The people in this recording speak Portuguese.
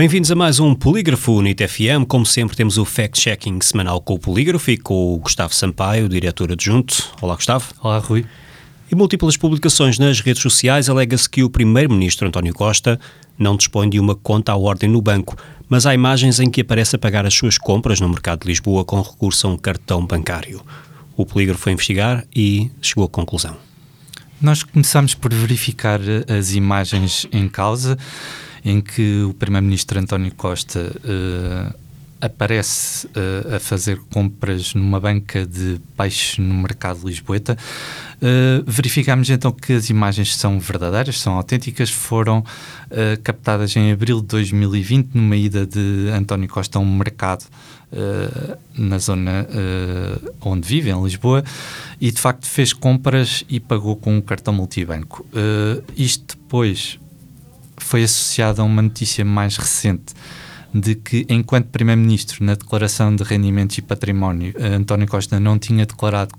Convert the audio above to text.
Bem-vindos a mais um Polígrafo NIT FM. Como sempre, temos o fact-checking semanal com o Polígrafo e com o Gustavo Sampaio, diretor adjunto. Olá, Gustavo. Olá, Rui. Em múltiplas publicações nas redes sociais, alega-se que o primeiro-ministro António Costa não dispõe de uma conta à ordem no banco, mas há imagens em que aparece a pagar as suas compras no mercado de Lisboa com recurso a um cartão bancário. O polígrafo foi investigar e chegou à conclusão. Nós começamos por verificar as imagens em causa em que o Primeiro-Ministro António Costa uh, aparece uh, a fazer compras numa banca de peixe no mercado Lisboeta. Uh, verificamos então que as imagens são verdadeiras, são autênticas, foram uh, captadas em abril de 2020 numa ida de António Costa a um mercado uh, na zona onde vive, em Lisboa, e de facto fez compras e pagou com um cartão multibanco. isto depois foi associado a uma notícia mais recente de que, enquanto Primeiro-Ministro, na declaração de rendimentos e património, António Costa não tinha declarado